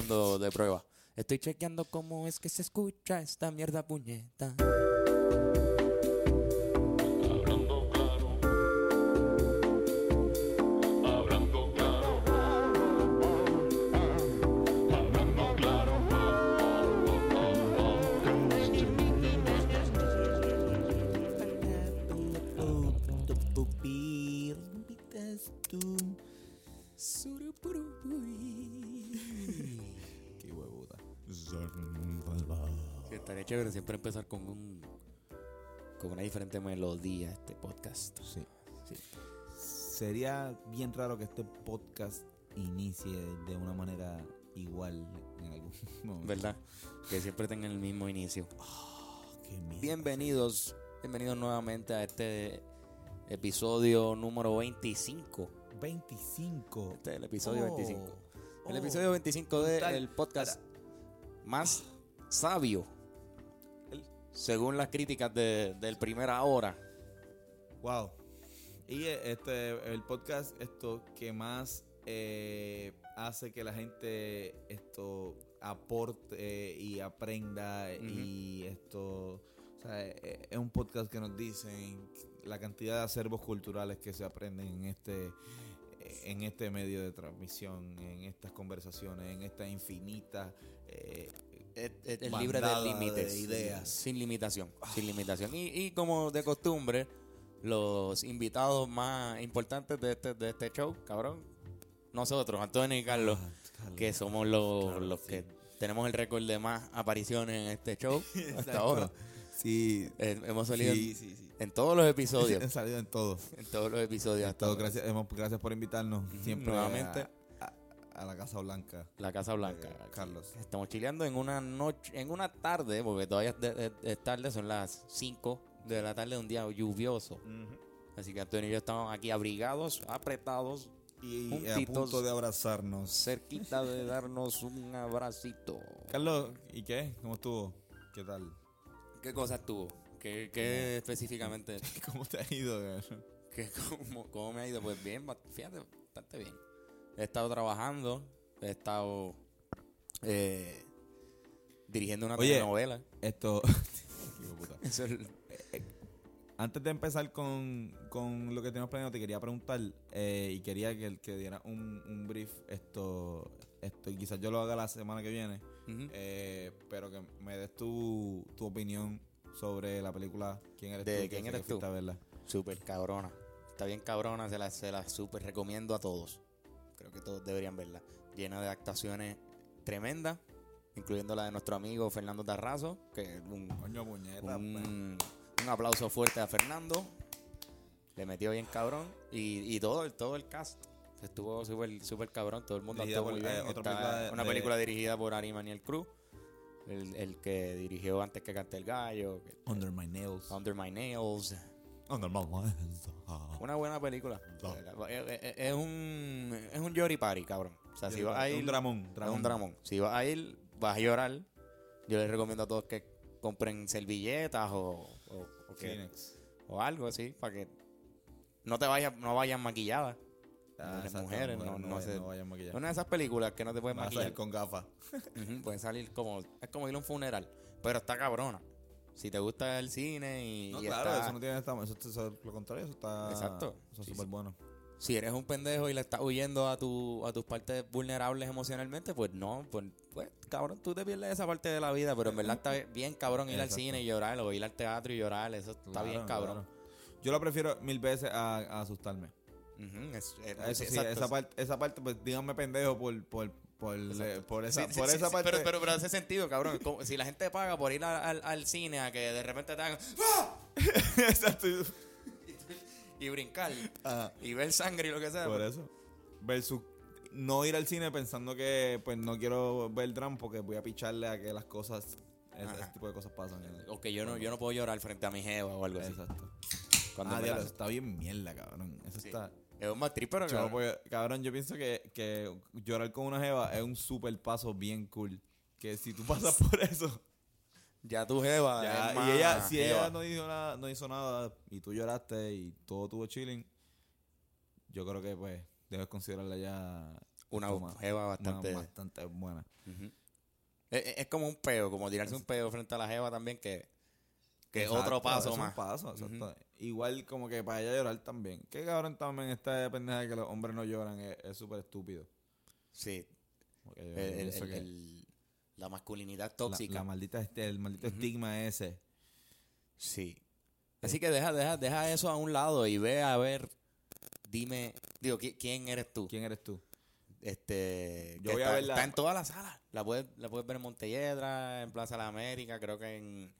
de prueba. Estoy chequeando cómo es que se escucha esta mierda puñeta. Siempre empezar con un con una diferente melodía este podcast. Sí. Sí. Sería bien raro que este podcast inicie de una manera igual en algún momento. ¿Verdad? Que siempre tengan el mismo inicio. Qué mierda. Bienvenidos, bienvenidos nuevamente a este episodio número 25. 25. Este es el episodio Oh. 25. El Oh. episodio 25 Brutal. del podcast más sabio, según las críticas de, del primera hora. Wow. Y eh, este el podcast esto que más eh, hace que la gente esto aporte eh, y aprenda y esto o sea, eh, es un podcast que nos dicen la cantidad de acervos culturales que se aprenden en este en este medio de transmisión, en estas conversaciones, en esta infinita eh, Es, es- es libre de límites. de ideas. Sin limitación. Sin limitación. Y, y como de costumbre, los invitados más importantes de este, de este show, cabrón, nosotros, Antonio y Carlos, Ah, Carlos. que somos los, Claro, los sí. que tenemos el récord de más apariciones en este show hasta ahora. Sí, Eh, hemos salido sí, en, sí, sí. en todos los episodios. Han salido en todo. en todos los episodios. hasta gracias, hemos- gracias por invitarnos siempre Nuevamente. a, a- la Casa Blanca. La Casa Blanca. Eh, Carlos. Estamos chileando en una noche, en una tarde, porque todavía es, de- de- es tarde, son las 5 de la tarde de un día lluvioso. Así que Antonio y yo estamos aquí abrigados, apretados, Y a punto de abrazarnos. cerquita de darnos un abracito. Carlos, ¿y qué? ¿Cómo estuvo? ¿Qué tal? ¿Qué cosas tuvo? ¿Qué, qué específicamente? ¿Cómo te ha ido? ¿Qué, cómo, cómo me ha ido? Pues bien, fíjate, bastante bien. He estado trabajando, he estado eh, dirigiendo una Oye. telenovela. Esto. Eso es- Antes de empezar con, con lo que tenemos planeado, te quería preguntar eh, y quería que, que diera un, un brief. Esto, esto, y quizás yo lo haga la semana que viene, eh, pero que me des tu, tu opinión sobre la película. ¿Quién eres ¿De tú? quién eres tú? Súper cabrona. Está bien cabrona, se la, se la súper recomiendo a todos. Creo que todos deberían verla. Llena de actuaciones tremendas, incluyendo la de nuestro amigo Fernando Tarrazo, que es un, Coño, puñeta. un, un aplauso fuerte a Fernando. Le metió bien cabrón. Y, y todo, el- todo el cast. Estuvo súper súper cabrón, todo el mundo Dirigida actuó muy bien. eh, Está- película de- una de- película dirigida por Ari Maniel Cruz, el, el que dirigió antes que cante el gallo, Under My Nails. Under My Nails. Una buena película. No. Es, es- es un es un Yori Party, cabrón. O sea, si vas a ir, un dramón. es un dramón. Si vas a ir, vas a llorar. Yo les recomiendo a todos que compren servilletas o, o, o que- Kleenex. o algo así para que no te vayas no vayan maquilladas. Ah, Las mujeres, no- no no vayan maquilladas. Una de esas películas que no te a maquillar. salir con gafas. Pueden salir como es como ir a un funeral, pero está cabrona. Si te gusta el cine y, No, y claro, está- eso no tiene eso, eso es lo contrario, eso está Exacto. Eso es súper sí. bueno. si eres un pendejo y le estás huyendo a tu a tus partes vulnerables emocionalmente, pues no, pues, pues cabrón, tú te pierdes esa parte de la vida, pero en verdad está bien cabrón ir al cine y llorar o ir al teatro y llorar, eso está Claro, bien cabrón. claro. Yo lo prefiero mil veces a, a asustarme. Ujú, es- es- Eso sí, exacto. esa parte, esa parte, pues díganme pendejo por, por, por, esa, Sí, por sí, esa sí, parte. Pero, pero, pero hace sentido, cabrón. Como si la gente paga por ir a- al, al cine a que de repente te hagan ¡Ah! Exacto. y brincar Ajá, y ver sangre y lo que sea. por eso. Versus no ir al cine pensando que pues no quiero ver drama porque voy a picharle a que las cosas, ese, tipo de cosas pasan. O que yo no, yo no puedo llorar frente a mi jeva o algo así. Exacto. Cuando ah, me diablo, la- eso está bien mierda, cabrón. Eso Sí. está... Es un más trip, pero Yo, cabrón. pues, cabrón, yo pienso que, que llorar con una jeva es un super paso bien cool. Que si tú pasas por eso, ya tu jeva. ya, y ella, si jeva. ella no hizo nada, no hizo nada y tú lloraste y todo tuvo chilling, yo creo que pues debes considerarla ya una jeva una bastante... buena. Es- es como un peo, como tirarse un peo frente a la jeva también que, que otro paso es más. Un paso, exacto. Igual como que para ella llorar también. Que cabrón también esta pendeja de que los hombres no lloran es es súper estúpido. Sí, el- el- que el- la masculinidad la- tóxica. La, maldita, este, el maldito Ujú. estigma ese. Sí. Así que deja, deja, deja eso a un lado y ve a ver, dime, digo, ¿qui- ¿quién eres tú? ¿Quién eres tú? Este, Yo voy a está, verla- está en todas las salas. La puedes, la puedes ver en Montelledra, en Plaza de la América, creo que en,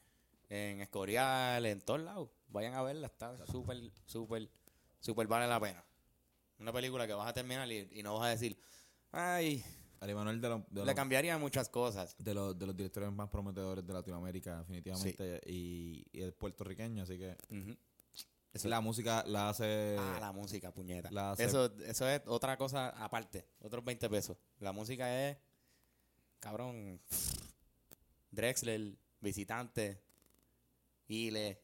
en Escorial, en todos lados. Vayan a verla, está súper, súper, súper vale la pena. Una película que vas a terminar y, y no vas a decir, ay, Ari Manuel de, los- de le cambiaría muchas cosas. de los, de los directores más prometedores de Latinoamérica, definitivamente, y, y es puertorriqueño, así que. Eso- la música la hace... Ah, la música, puñeta. la hace- Eso, eso es otra cosa aparte, otros 20 pesos. La música es, cabrón, Drexler, Visitante, Ile.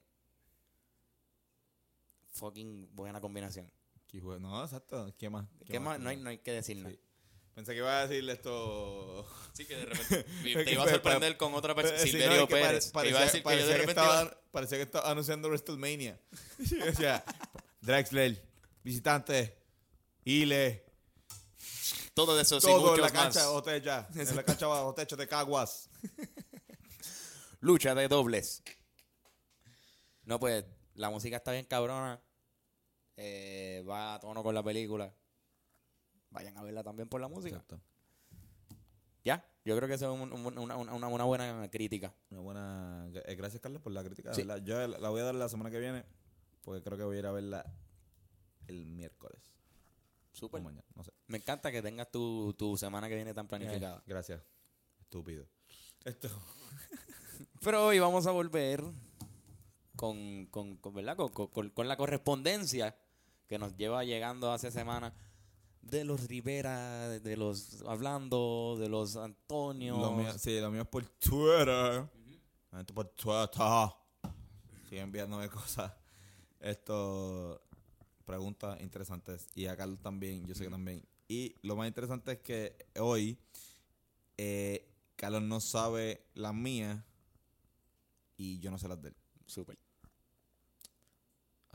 Fucking buena combinación. ¿Qué jue- No, exacto. ¿Qué más? ¿Qué más? No hay, no hay que decir nada. Sí. Pensé que iba a decirle esto... Sí, que de repente te iba a sorprender con otra persona. Sí, Silverio pare- Pérez. parecía, iba a decir que yo estaba, iba- parecía que estaba anunciando WrestleMania. o sea, Drexler, visitante, Ile, todo eso y todo en muchos la cancha más. techo, en la cancha bajo techo de Caguas. Lucha de dobles. No, pues la música está bien cabrona. Eh, va a tono con la película. Vayan a verla también por la música. Exacto. Ya, yo creo que eso es un- un- una, una- una buena crítica. Una buena... eh, Gracias, Carlos, por la crítica. Sí. Yo la voy a dar la semana que viene, porque creo que voy a ir a verla el miércoles. Súper. mañana, no sé. Me encanta que tengas tu, tu semana que viene tan planificada. Eh, gracias. Estúpido. Esto... Pero hoy vamos a volver con, con, con, ¿verdad? Con, con- con la correspondencia que nos lleva llegando hace semanas de los Rivera, de, los hablando, de los Antonio. Lo mío, sí, lo mío es por Twitter. La gente por Twitter. Sigue enviándome cosas. Esto. Preguntas interesantes. Y a Carlos también, yo sé que también. Y lo más interesante es que hoy. eh, Carlos no sabe las mías. Y yo no sé las de él. Súper.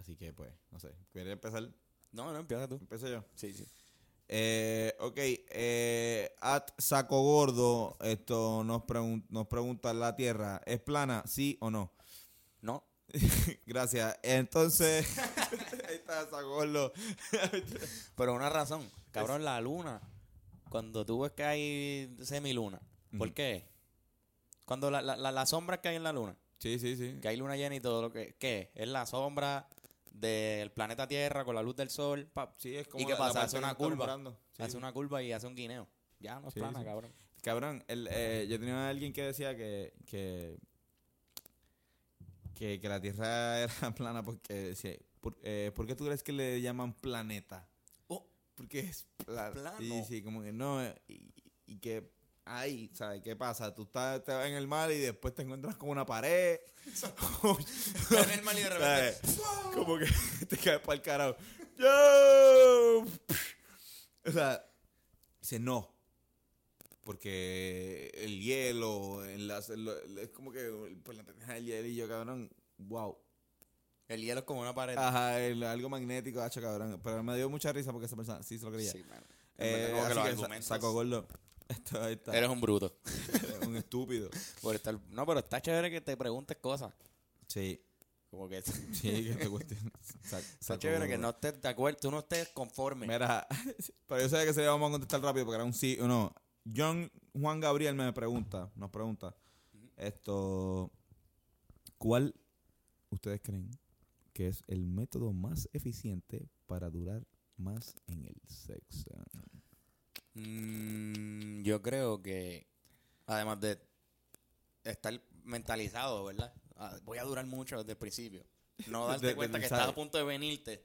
Así que, pues, no sé. ¿Quieres empezar? No, no, empieza tú. Empiezo yo. Sí, sí. Eh, ok, eh, at Saco Gordo esto nos, pregun- nos pregunta, ¿la Tierra es plana, sí o no? No. Gracias. Entonces, ahí está Saco Gordo. Pero una razón. Cabrón, la luna. Cuando tú ves que hay semiluna. ¿Por qué? Cuando la, la, la, la sombra que hay en la luna. sí, sí, sí. Que hay luna llena y todo lo que... ¿Qué? Es la sombra del planeta Tierra con la luz del sol. Sí, es como ¿Y qué la- pasa? Hace una curva. Sí, Hace una curva y hace un guineo. Ya no es Sí, plana, sí. cabrón. Cabrón, el, eh, yo tenía a alguien que decía que, que, que, que la Tierra era plana porque decía, ¿por, eh, ¿por qué tú crees que le llaman planeta? Oh. Porque es pla- Plano. Sí, sí, como que no. Y, y que ahí, ¿sabes qué pasa? Tú estás, te vas en el mar y después te encuentras con una pared. en el mar y de repente-. Como que te caes para el carajo. ¡Yo! O sea, dice no. Porque el hielo, en las, en lo- es como que por la pendeja del hielo y yo, cabrón, wow. El hielo es como una pared. Ajá, el- algo magnético, hacho, cabrón. Pero me dio mucha risa porque esa persona sí se lo creía. Sí, mano. Eh, que los argumentos- saco gordo. Esto, ahí está. Eres un bruto. un estúpido. Por estar... No, pero está chévere que te preguntes cosas. Sí, Como que sí, que te cuestión. Sa- está chévere que no estés de acuerdo, tú no estés conforme. Mira, pero yo sabía que se vamos a contestar rápido porque era un sí o no. John Juan Gabriel me pregunta, nos pregunta, esto, ¿cuál ustedes creen que es el método más eficiente para durar más en el sexo? Mm, yo creo que, además de estar mentalizado, ¿verdad? Ah, voy a durar mucho desde el principio. No darte cuenta que estás a punto de venirte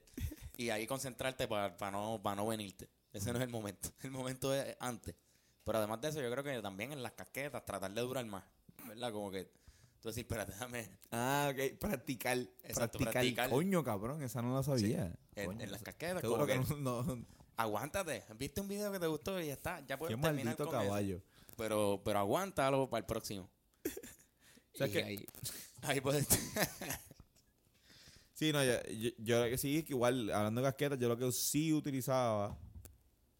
y ahí concentrarte para no, para no venirte. Ese no es el momento. El momento es antes. Pero además de eso, yo creo que también en las casquetas tratar de durar más. ¿Verdad? Como que tú decís, espérate, déjame. Ah, ok, practicar. Exacto, practicar. practicar. Coño, cabrón, esa no la sabía. En, las casquetas, como que que no, no- aguántate. Viste un video que te gustó y ya está. Ya Qué puedes terminar maldito con eso. caballo. Pero, pero aguántalo para el próximo. ¿Sabes Y qué? ahí, ahí puedes. Sí, no, yo, yo, yo lo que sí es que igual, hablando de casquetas, yo lo que sí utilizaba,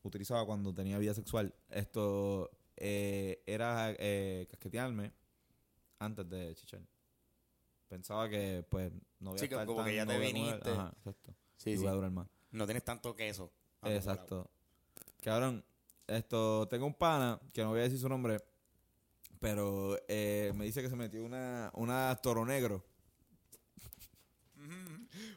utilizaba cuando tenía vida sexual, esto eh, era eh, casquetearme antes de chichar. Pensaba que, pues, no voy a Sí, que estar como que tan- ya no te viniste. Ajá, exacto. Sí, y sí. voy a durar más. No tienes tanto queso. Acumulado. Exacto. Cabrón, esto, tengo un pana, que no voy a decir su nombre, pero eh, me dice que se metió una, una toro negro.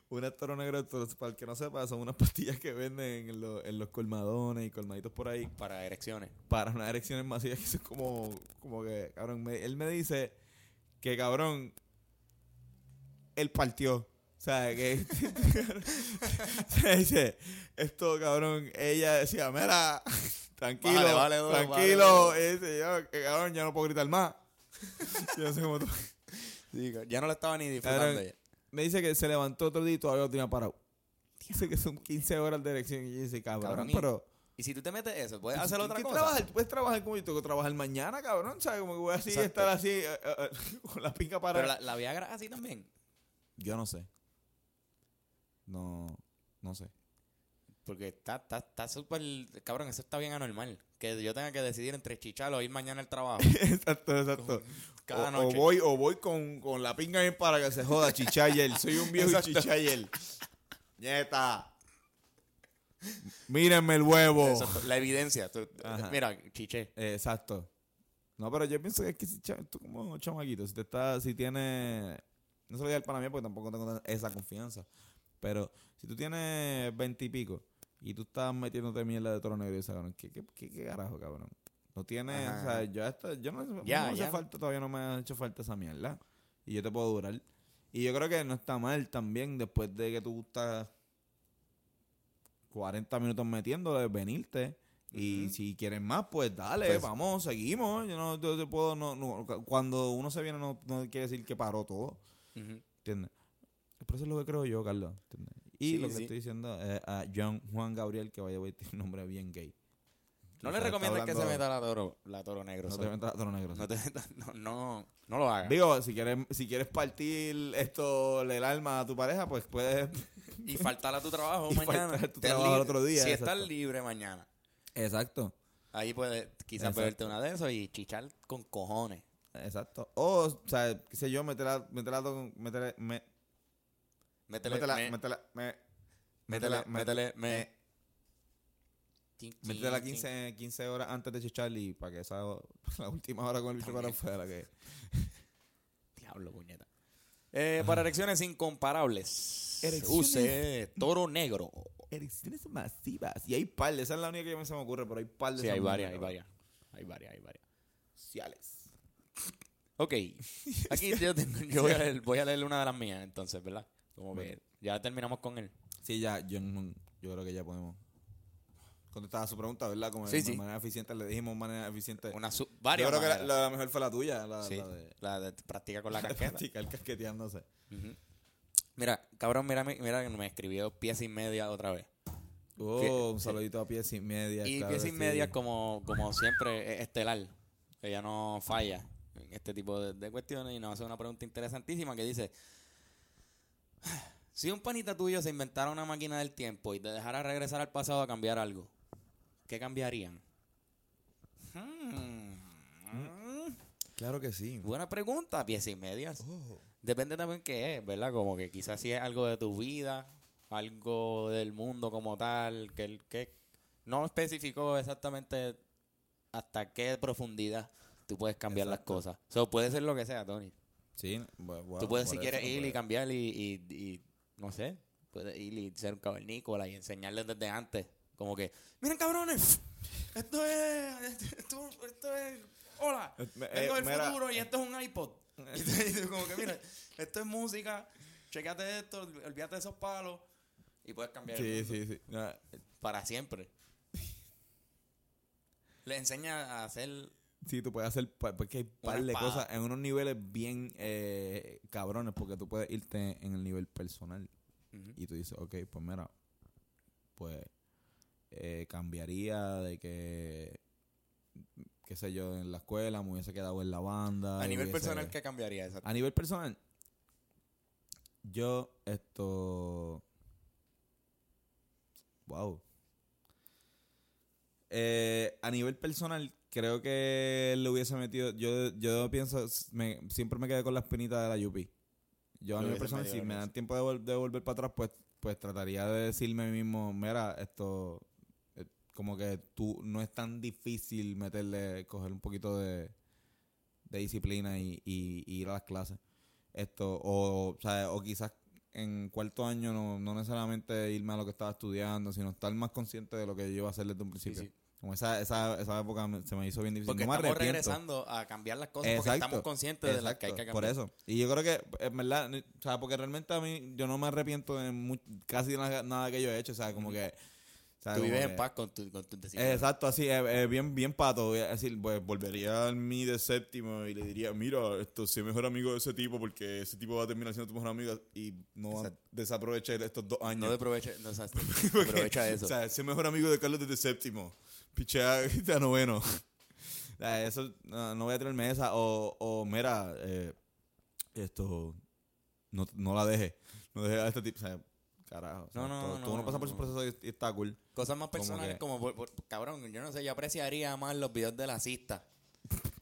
una toro negro, para el que no sepa, son unas pastillas que venden en, los- en los colmadones y colmaditos por ahí Para erecciones. para unas erecciones masivas que son como, como que, cabrón, me- él me dice que, cabrón, él partió. O sea, que... o sea, dice, esto, cabrón, ella decía, mira, tranquilo, duro, tranquilo. Y dice, yo, que, cabrón, ya no puedo gritar más. Yo no sé cómo ya no lo estaba ni disfrutando. Cabrón. Me dice que se levantó otro día y todavía lo tenía parado. Dice que son 15 horas de erección. Y yo dice, cabrón, pero... Y si tú te metes eso, puedes ¿Qué- hacer otra cosa. trabajar? Puedes trabajar como yo tengo que trabajar mañana, cabrón. ¿Sabes? Como que voy así Exacto. estar así eh, eh, eh, con la pinca para. Pero la, la Viagra así también. Yo no sé. No, no sé. Porque está está está súper. cabrón, eso está bien anormal. Que yo tenga que decidir entre chichar o ir mañana al trabajo. exacto, exacto. Cada o, noche. o voy, o voy con, con la pinga bien para que se joda, chichayer. Soy un viejo Exacto. chichayer. Nieta. Mírenme el huevo. Exacto, La evidencia. tú- mira, chiché. Exacto. No, pero yo pienso que es que si tú como chamaquito, si te está, si tienes, no se lo diga al pana mío porque tampoco tengo esa confianza, pero si tú tienes veintipico y, tú estás metiéndote mierda de toro negro y cabrón, ¿qué, qué, qué, qué carajo, cabrón? No tienes, Ajá. o sea, yo, hasta, yo no, Ya, no hace falta, todavía no me ha hecho falta esa mierda y yo te puedo durar. Y yo creo que no está mal también después de que tú estás 40 minutos metiéndole, venirte. Y si quieres más, pues dale, Pues- vamos, seguimos. Yo no yo te puedo, no, no- cuando uno se viene no, no quiere decir que paró todo, Ujú. ¿entiendes? Pero eso es lo que creo yo, Carlos. Y Sí, lo que sí. estoy diciendo es a John, Juan Gabriel, que vaya a tiene un nombre bien gay. No le recomiendas que se meta la toro, la toro negro. No te metas a tono negro. no, te metas- no, no, no lo hagas. Digo, si quieres, si quieres partir esto, el alma a tu pareja, pues puedes. Y faltar a tu trabajo Y mañana. faltar a tu trabajo otro día, Si exacto. estás libre mañana. Exacto. Ahí puedes quizás beberte una de esos y chichar con cojones. Exacto. O, o sea, qué sé yo, meterla, meterla, con- meterle, me, Métele, métela, me- métela, me, métele, métele, me- Métela chin, 15, 15 horas antes de chichar y para que esa la última hora con el bicho para fuera que. Diablo, puñeta. Eh, para erecciones incomparables. Erecciones- Use toro negro. erecciones masivas y hay par, esa es la única que me se me ocurre, pero hay par de Sí, hay varias, hay varias. Hay varias, hay varias. Sociales. Ok. Aquí yo, tengo- yo voy, a leer, voy a leer una de las mías, entonces, ¿verdad? Como que ya terminamos con él. Sí, ya, yo, yo creo que ya podemos contestar a su pregunta, ¿verdad? Como Sí, de sí. manera eficiente, le dijimos manera eficiente. Una su- yo varias creo que la, mejor fue la tuya, la, Sí, la de la de practica con la casqueta. practicar casqueteándose. Mira, cabrón, mira, mira que me escribió pieza y media otra vez. Oh, un saludito a pies y media. Y claro, pieza y media, como, como siempre, es estelar. Ella no falla en este tipo de, de cuestiones y nos hace una pregunta interesantísima que dice: Si un panita tuyo se inventara una máquina del tiempo y te dejara regresar al pasado a cambiar algo, ¿qué cambiarían? Hmm. Claro que sí. Buena pregunta, pieza y medias. Oh. Depende también qué es, ¿verdad? Como que quizás si es algo de tu vida, algo del mundo como tal, que, que no especificó exactamente hasta qué profundidad tú puedes cambiar Exacto. las cosas. So, puede ser lo que sea, Tony. Sí, bu- bu- tú puedes, si quieres ir y cambiar y, y, y, no sé, puedes ir y ser un cavernícola y enseñarles desde antes. Como que, miren cabrones, esto es, esto, esto es, hola, Eh, eh, mira, futuro y esto es un iPod. Y como que, mira, esto es música, checate esto, olvídate de esos palos y puedes cambiar el Sí, sí, sí. No, para siempre. Le enseña a hacer Sí, tú puedes hacer, porque hay par Una de cosas en unos niveles bien eh, cabrones, porque tú puedes irte en el nivel personal. Y tú dices, ok, pues mira, pues eh, cambiaría, de que, qué sé yo, en la escuela me hubiese quedado en la banda. A nivel hubiese- personal, ¿qué cambiaría? Exacto. A nivel personal, yo esto... Wow. Eh, a nivel personal, creo que le hubiese metido. Yo, yo pienso, me- siempre me quedé con la espinita de la Yupi. Yo a personal, metido si me dan tiempo de, vol- de volver para atrás, pues, pues trataría de decirme a mí mismo: Mira, esto. eh, Como que tú no es tan difícil meterle, coger un poquito de, de disciplina y, y- y ir a las clases. Esto, o, o, sea, o quizás en cuarto año no, no necesariamente irme a lo que estaba estudiando, sino estar más consciente de lo que yo iba a hacer desde un principio. sí. Como esa, esa, esa época se me hizo bien difícil. Porque no estamos arrepiento. regresando a cambiar las cosas porque estamos conscientes de las que hay que cambiar. Por eso. Y yo creo que, en verdad, o sea, porque realmente a mí, yo no me arrepiento de mu- casi nada, nada que yo he hecho. O sea, como que. o sea, Tú vives en paz con, tu, con tus decisiones. Exacto, así, eh, eh, bien, bien pato. Voy a decir, pues volvería a mí de séptimo y le diría, mira, esto, soy mejor amigo de ese tipo porque ese tipo va a terminar siendo tu mejor amigo y no Exacto. desaproveche estos dos años. No aprovecha, no, exacto. Porque, aprovecha eso. O sea, mejor amigo de Carlos desde séptimo. Pichea a noveno. Sea, eso, no, no voy a traerme esa. O, o mira, eh, esto, no, no la deje. No deje a este tipo. O sea, carajo. o sea, No, no, todo, no, todo uno no, pasa por su proceso y, y está cool. Cosas más Como personales que- como, por- por- cabrón, yo no sé, yo apreciaría más los videos de la cista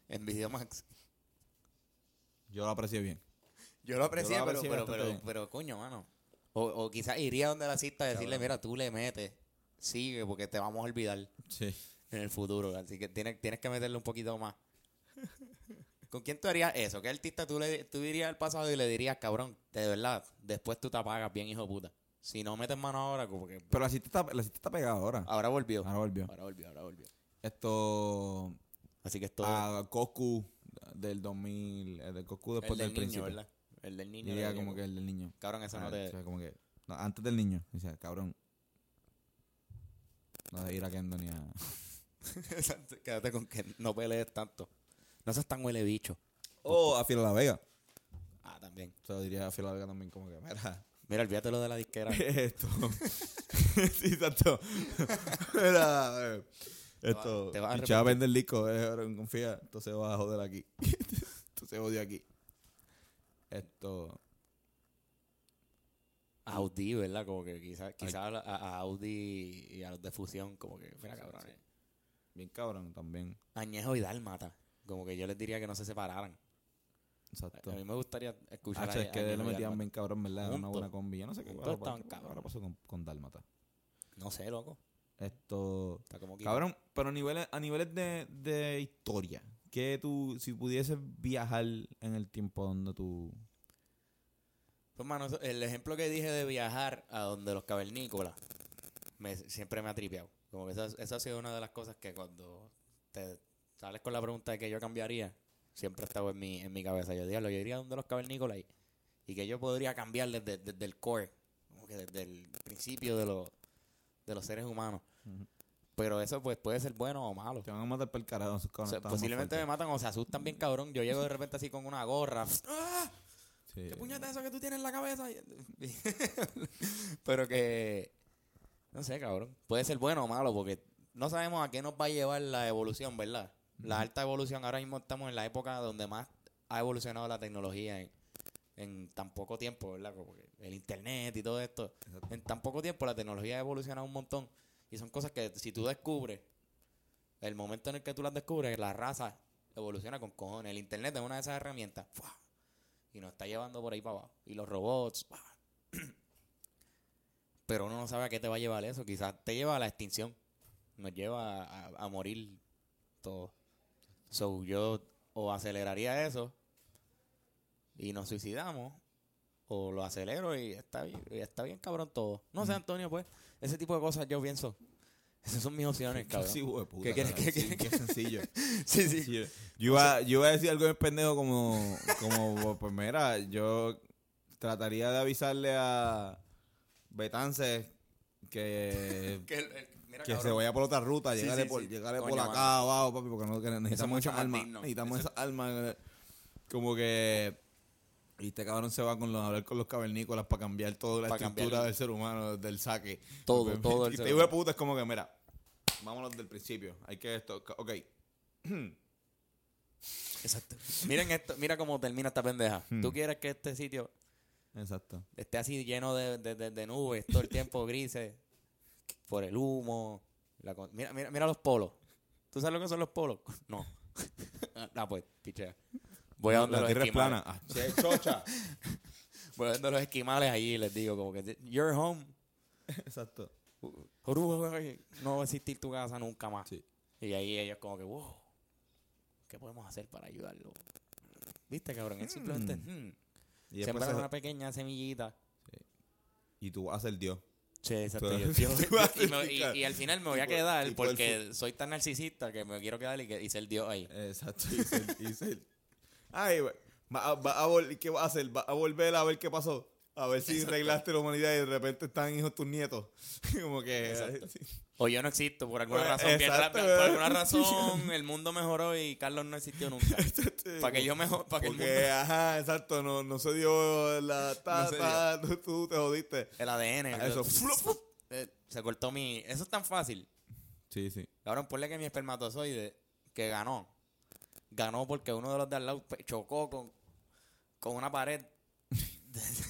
en Videomax. Yo lo aprecié bien. Yo lo aprecié, Yo lo pero, aprecié pero, pero, bien. pero, coño, mano. O, o quizás iría donde la cista a decirle, mira, tú le metes, sigue, porque te vamos a olvidar Sí. en el futuro. Así que tienes, tienes que meterle un poquito más. ¿Con quién tú harías eso? ¿Qué artista tú, le, tú irías al pasado y le dirías, cabrón, de verdad, después tú te apagas bien, hijo de puta? Si no metes mano ahora, como que Pero la cita está, la cita está pegada ahora. ahora volvió. Ahora volvió. Ahora volvió, ahora volvió. Esto. Así que esto A Coscu del 2000. El de Coscu el después del del, niño, principio. ¿verdad? El del niño. Diría como que el del niño. Cabrón, eso Ah, no o te... sea, como que, no, antes del niño. Dice, cabrón. No de ir a Kendo ni a. Quédate con que no pelees tanto. No seas tan huele bicho. O a Fiel la Vega. Ah, también. O sea, diría a Fiel la Vega también, como que, mira. Mira, olvídate lo de la disquera. Esto. sí, exacto. Mira. eh, Esto. te vas a vender el disco, eh, confía. Entonces va a joder aquí. Entonces odio aquí. Esto. Audi, ¿verdad? Como que quizás quizá a, a Audi y a los de fusión, como que, mira, cabrones. Bien cabrón también. Añejo y Dálmata. Como que yo les diría que no se separaran. Exacto. A mí me gustaría escuchar Hacho, a es que le metían bien cabrón, ¿verdad? Era Una buena combi. Yo no sé qué ahora, estaban qué ahora pasó con, con Dálmata. No sé, loco. Esto. Está como. Cabrón, pero a niveles, a niveles de, de historia, que tú, si pudieses viajar en el tiempo donde tú. Pues, mano, el ejemplo que dije de viajar a donde los cavernícolas me, siempre me ha tripeado. Como que esa, esa ha sido una de las cosas que cuando te sales con la pregunta de que yo cambiaría, siempre ha estado en mi, en mi cabeza. Yo diría, yo iría donde los cavernícolas y, y que yo podría cambiar desde, desde el core, como que desde el principio de, los de los seres humanos. Pero eso pues puede ser bueno o malo. Te van a matar para el carajo. O sea, posiblemente me matan o se asustan bien cabrón. Yo llego de repente así con una gorra. ¡Ah! Sí. ¿Qué puñeta es eso que tú tienes en la cabeza? Pero que. No sé, cabrón. Puede ser bueno o malo porque no sabemos a qué nos va a llevar la evolución, ¿verdad? La alta evolución. Ahora mismo estamos en la época donde más ha evolucionado la tecnología en, en tan poco tiempo, ¿verdad? El internet y todo esto. En tan poco tiempo la tecnología ha evolucionado un montón. Y son cosas que si tú descubres, el momento en el que tú las descubres, la raza evoluciona con cojones. El internet es una de esas herramientas. ¡fua! Y nos está llevando por ahí para abajo. Y los robots. Pero uno no sabe a qué te va a llevar eso. Quizás te lleva a la extinción. Nos lleva a, a- a morir todo. So, yo o aceleraría eso y nos suicidamos. O lo acelero y está bien, está bien cabrón todo. No sé, Antonio, pues. Ese tipo de cosas yo pienso. Esas son mis opciones, cabrón. Sí, de puta, ¿Qué quieres que- Sí, qué sencillo. Sí, sí. Yo, iba, yo iba a decir algo bien pendejo como, como, pues mira, yo trataría de avisarle a Betance que, Que el- el- mira, que se vaya por otra ruta, Sí, llegale sí, por, sí. llegale por acá mano. abajo, papi, porque no, necesitamos alma, digno. necesitamos Eso- esa alma. Como que, y este cabrón se va con los, a hablar con los cavernícolas para cambiar toda la Pa' estructura del ser humano, del saque. Todo, Porque- todo el Y te digo de puta, es como que, mira, vámonos del principio. Hay que esto. Ok. Exacto. Miren esto, mira cómo termina esta pendeja. Hmm. Tú quieres que este sitio Exacto. esté así lleno de, de- de- de nubes todo el tiempo grises por el humo. la mira, mira, mira los polos. ¿Tú sabes lo que son los polos? No. ah, pues, pichea. Voy a donde la los tierra es esquimales. plana. Ah, chocha. Voy a donde los esquimales allí y les digo como que you're home. Exacto. Uruguay, No va a existir tu casa nunca más. Sí. Y ahí ellos como que, wow, ¿qué podemos hacer para ayudarlo? ¿Viste, cabrón? Es simplemente Mm. hmm, Y, después sembrar se- una pequeña semillita. y tú vas a ser Dios. Sí, exacto. Tú- Yo- yo- tú vas a y, me- y- explicar. y al final me voy a Y por- quedar por porque soy tan narcisista que me quiero quedar y, que, y ser Dios ahí. Exacto. Y ser, y ser- Ay, va, a- va a vol- ¿qué va a hacer? Va a volver a ver qué pasó. A ver si arreglaste la humanidad y de repente están hijos tus nietos. Como que. Exacto. sí. O yo no existo por alguna Pues, razón. exacto, por alguna razón el mundo mejoró y Carlos no existió nunca. para que yo mejor, para que el, Porque, mundo- ajá, exacto, no, no se dio la ta, No tú, tú te jodiste. el ADN. Ah, Eso, eh, se cortó mi... Eso es tan fácil. Sí, sí. Cabrón, ponle que mi espermatozoide, que ganó, ganó porque uno de los de al lado chocó con, con una pared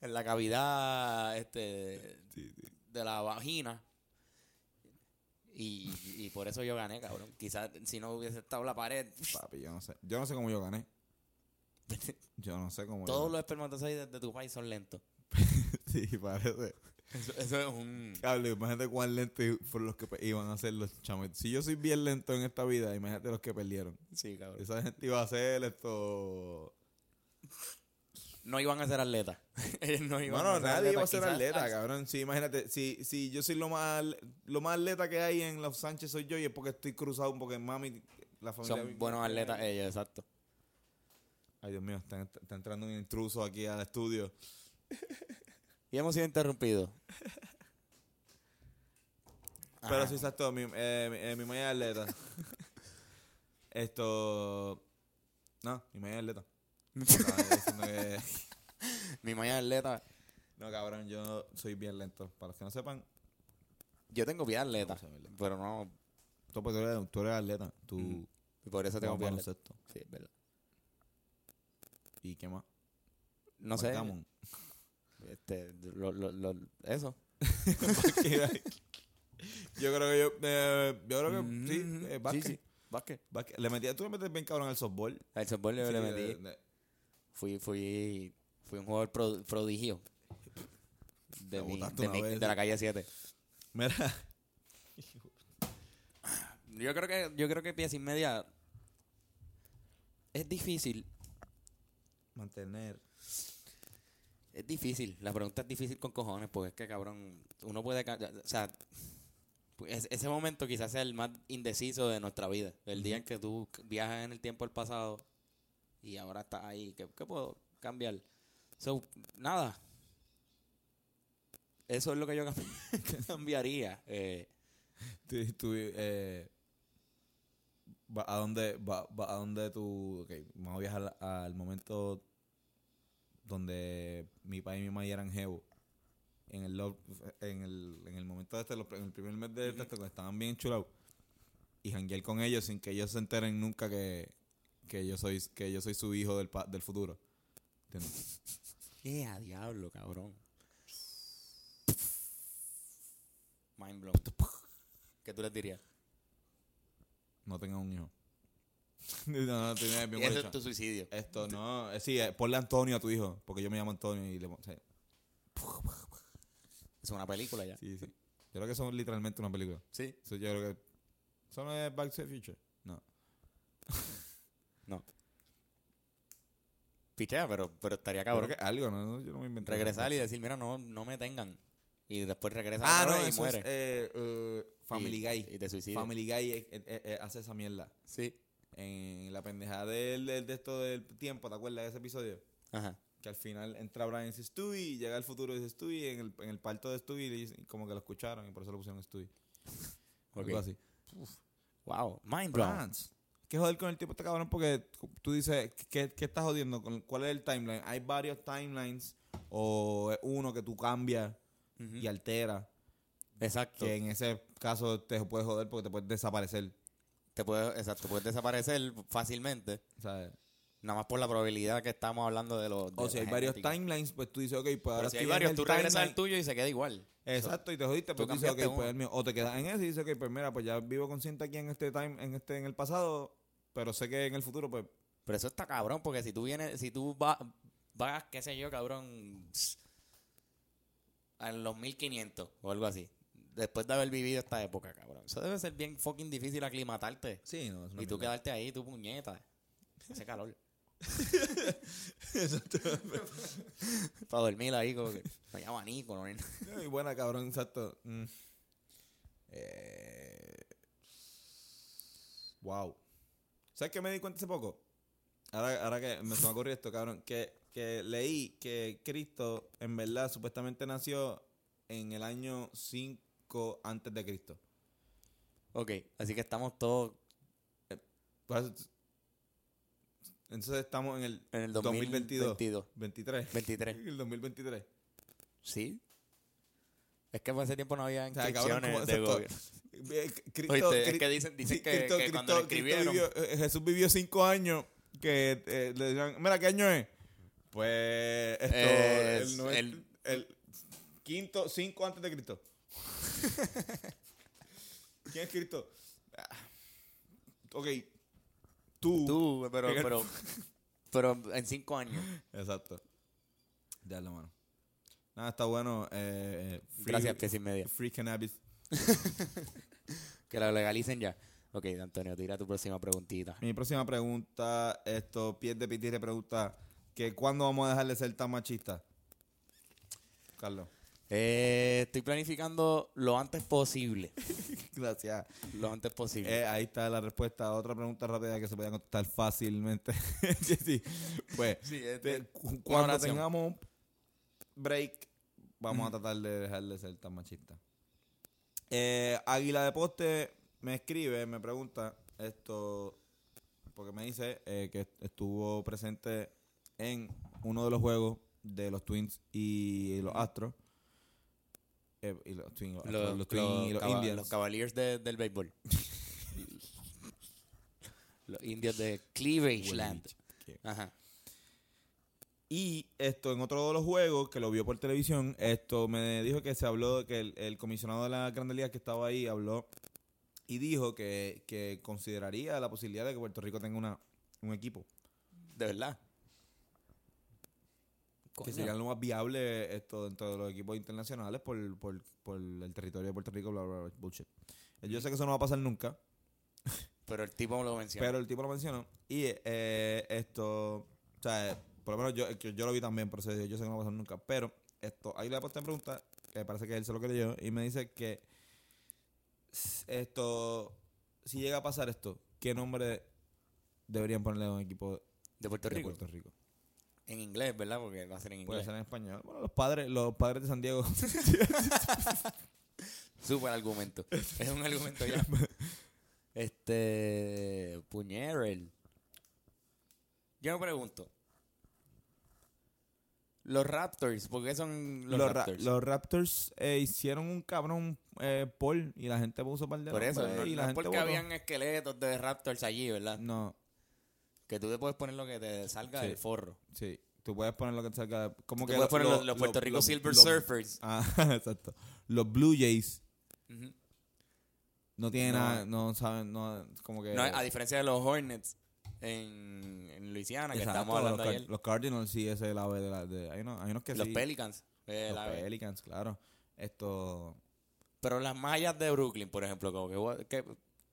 en la cavidad este, Sí, sí. de la vagina. Y, y por eso yo gané, cabrón. Quizás si no hubiese estado la pared, Papi, yo no sé. Yo no sé cómo yo gané. Yo no sé cómo todos yo los espermatozoides de tu país son lentos. Sí, parece. Eso, eso es un... Cable, imagínate cuán lentos fueron los que iban a ser los chamitos. Si yo soy bien lento en esta vida, imagínate los que perdieron. Sí, cabrón. Esa gente iba a hacer esto. No iban a ser atletas. No iban Bueno, a ser nadie iba a atletas. ser Quizás- atleta, ah, cabrón. Sí, imagínate, si, si yo soy lo más lo más atleta que hay en los Sánchez soy yo y es porque estoy cruzado porque mami, la familia... Son buenos atletas ellos, exacto. Ay, Dios mío, está, está entrando un intruso aquí al estudio. Y hemos sido interrumpidos. Pero Ajá. sí, exacto, mi, eh, mi, eh, mi maya es atleta. Esto... No, mi maya es atleta. Que- Mi mañana atleta. No, cabrón, yo soy bien lento. Para los que no sepan, Yo tengo pie atleta, No, pero no. tú, pues, tú eres, tú eres atleta. Tú Mm, Y por eso tengo pie atleta. Sí, es verdad. ¿Y qué más? No sé. Este, lo, lo, lo- eso. yo creo que yo, eh, yo creo que Mm, sí, eh, básquet. Sí, sí. Básquet. Básquet. Le metí, tú le metes bien cabrón al softball. Al softball yo Sí, le eh, metí. de- Fui, fui, fui un jugador pro- prodigio. De, mi- de, mi- la calle 7. Mira, Yo creo que, yo creo que pie sin media es difícil. mantener. Es difícil. La pregunta es difícil con cojones porque es que, cabrón, uno puede... O sea, pues, ese momento quizás sea el más indeciso de nuestra vida. El día en que tú viajas en el tiempo al pasado y ahora estás ahí. ¿Qué, qué puedo cambiar? So, nada. Eso es lo que yo cambi- cambiaría. Eh, Tú, tú, eh, ¿A dónde va, va- a dónde tú... Ok, vamos a viajar al momento donde mi padre y mi madre eran jevo. En el, love- en el, en el momento de este, en el primer mes de este, cuando estaban bien chulados. Y janguear con ellos sin que ellos se enteren nunca que, que yo soy que yo soy su hijo del, pa- del futuro. ¿Entiendes? ¿Qué a diablo, cabrón? Mind blown. ¿Qué tú les dirías? No tengan un hijo. no, no, bien guacha. es tu suicidio. Esto no, eh, sí, eh, ponle Antonio a tu hijo, porque yo me llamo Antonio y le pon- sí, Es una película ya. sí, sí. Yo creo que eso es literalmente una película. Sí. Eso yo creo que ¿Eso no es Back to the Future? No. No. Pichea, pero, pero estaría Cabrón. cabrón. que algo, ¿no? Yo no me inventé. Regresar y decir, mira, no, no me tengan. Y después regresa Ah, no, y eso muere. es eh, eh, Family Y- Guy. Y te suicidas. Family Guy hace esa mierda. Sí. En la pendejada del, del- de esto del tiempo, ¿te acuerdas de ese episodio? Ajá. Que al final entra Brian y dice Stewie, y llega el futuro y dice Stewie, y en el, en el parto de Stewie dicen- como que lo escucharon y por eso lo pusieron Stewie. Ok. Algo así. Wow. Mind blown. ¿Qué joder con el tipo este cabrón? Porque tú dices, ¿qué, qué estás jodiendo? ¿Con ¿Cuál es el timeline? ¿Hay varios timelines? ¿O es uno que tú cambias y alteras? Exacto. Que en ese caso te puedes joder porque te puedes desaparecer. Te puedes, exacto, puedes desaparecer fácilmente. ¿sabes? Nada más por la probabilidad que estamos hablando de los. de O si hay varios timelines, pues tú dices, ok, pues ahora Pero si hay varios, tú regresas al tuyo y se queda igual. Exacto, y te jodiste, tú pues tú dices, ok, pues el mío. O te quedas en ese y dices, ok, pues mira, pues ya vivo consciente aquí en este time, en este, en el pasado, pero sé que en el futuro, pues, Pero eso está cabrón, porque si tú vienes, si tú vas, vas qué sé yo, cabrón, en los 1500 o algo así, después de haber vivido esta época, cabrón. Eso debe ser bien fucking difícil aclimatarte. sí, no, es una Y tú mierda. quedarte ahí, tu puñeta. Hace calor. Para dormir ahí, como que no hay abanico, no hay nada. Y buena, cabrón, exacto. Mm. Eh, Wow. ¿Sabes qué me di cuenta hace poco? Ahora, ahora que me se me ocurrió esto, cabrón, que, que leí que Cristo en verdad supuestamente nació en el año 5 antes de Cristo. Ok, así que estamos todos Pues, Entonces estamos en el, en el 2022. 2022. 23. 23. El 2023. Sí. Es que por ese tiempo no había O sea, inscripciones ¿cómo de gobierno. Eh, Cristo- Oíste, es que dicen, dicen Sí, que, Cristo- que cuando lo Cristo- Cristo escribieron... vivió- eh, Jesús vivió cinco años que eh, le digan, mira, ¿qué año es? Pues esto, Es el, noven- el- el quinto, cinco antes de Cristo. ¿Quién es Cristo? Ah, Ok, tú. Tú, pero, pero, pero en cinco años. Exacto. Ya mano. Nada, está bueno. Eh, eh, free- Gracias, pies y media. Free cannabis. Que lo legalicen ya. Ok, Antonio, tira tu próxima preguntita. Mi próxima pregunta, esto, Pies de Pitire pregunta que ¿cuándo vamos a dejar de ser tan machistas? Carlos. Eh, estoy planificando lo antes posible. Gracias. Lo antes posible. Eh, ahí está la respuesta. Otra pregunta rápida que se puede contestar fácilmente. sí, pues, Sí, es te- de- cu- una cuando oración. tengamos break, vamos a tratar de dejar de ser tan machistas. Eh, Águila de Poste me escribe, me pregunta esto, porque me dice eh, que estuvo presente en uno de los juegos de los Twins y los Astros. Eh, y los Twins, los, los los cava- Indians. los Cavaliers de- del béisbol. los indios de Cleavage Land. Ajá. Y esto, en otro de los juegos que lo vio por televisión, esto me dijo que se habló, que el, el comisionado de la Grande Liga que estaba ahí habló y dijo que, que consideraría la posibilidad de que Puerto Rico tenga una, un equipo. De verdad. Que sería lo más viable esto dentro de los equipos internacionales por, por, por el territorio de Puerto Rico, bla, bla, bla, bullshit. Eh, Yo sé que eso no va a pasar nunca, Pero el tipo lo menciona. pero el tipo lo mencionó. Y eh, esto, o sea, por lo menos yo, yo lo vi también, por eso yo sé que no va a pasar nunca. Pero esto, ahí le he puesto en pregunta, que parece que él se lo creyó, y me dice que esto, si llega a pasar esto, ¿qué nombre deberían ponerle a un equipo de Puerto de Rico. Puerto Rico? En inglés, ¿verdad? Porque va a ser en Puede inglés. ser en español. Bueno, los padres, los padres de San Diego. Súper argumento. es un argumento ya. Este. Puñerel. Yo me pregunto. Los Raptors, ¿por qué son los, los, Ra- Raptors? los Raptors eh, hicieron un cabrón eh, poll y la gente puso par de Por eso, no, y no la es gente porque votó. habían esqueletos de Raptors allí, ¿verdad? No, Que tú te puedes poner lo que te salga Sí. del forro. sí. Tú puedes poner lo que te salga. Como que puedes lo- poner lo- los, los lo- Puerto Rico Silver Surfers. Ah, exacto. Los Blue Jays no tienen No. nada, no saben, no, como que. No, a diferencia de los Hornets en, en Luisiana, que Exacto, estábamos hablando los, ayer. los Cardinals sí, ese es el ave de la. De, hay, unos, hay unos que Los sí. Pelicans. eh, Los Pelicans, claro. Esto. pero las mallas de Brooklyn, por ejemplo, como que, que-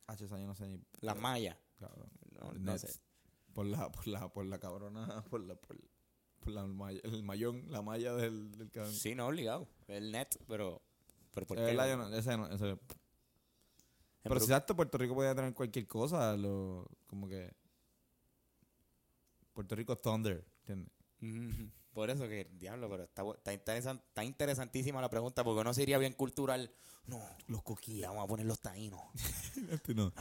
H, yo no sé ni. las mallas. Cabrón. No, sé. Por la, por la, por la cabrona, por la, por, por la el mayón, la malla del, del cabrón. Sí, no, obligado. El net, pero. ¿Pero por Eh, qué? la- no- ese no- ese- pero si exacto, Puerto Rico podía tener cualquier cosa, lo, como que Puerto Rico Thunder, ¿entiendes? Ujú. Por eso que, diablo, pero está, bu- está, interesan- está interesantísima la pregunta porque no sería bien cultural. No, Los coquí. vamos a poner los taínos. Este no.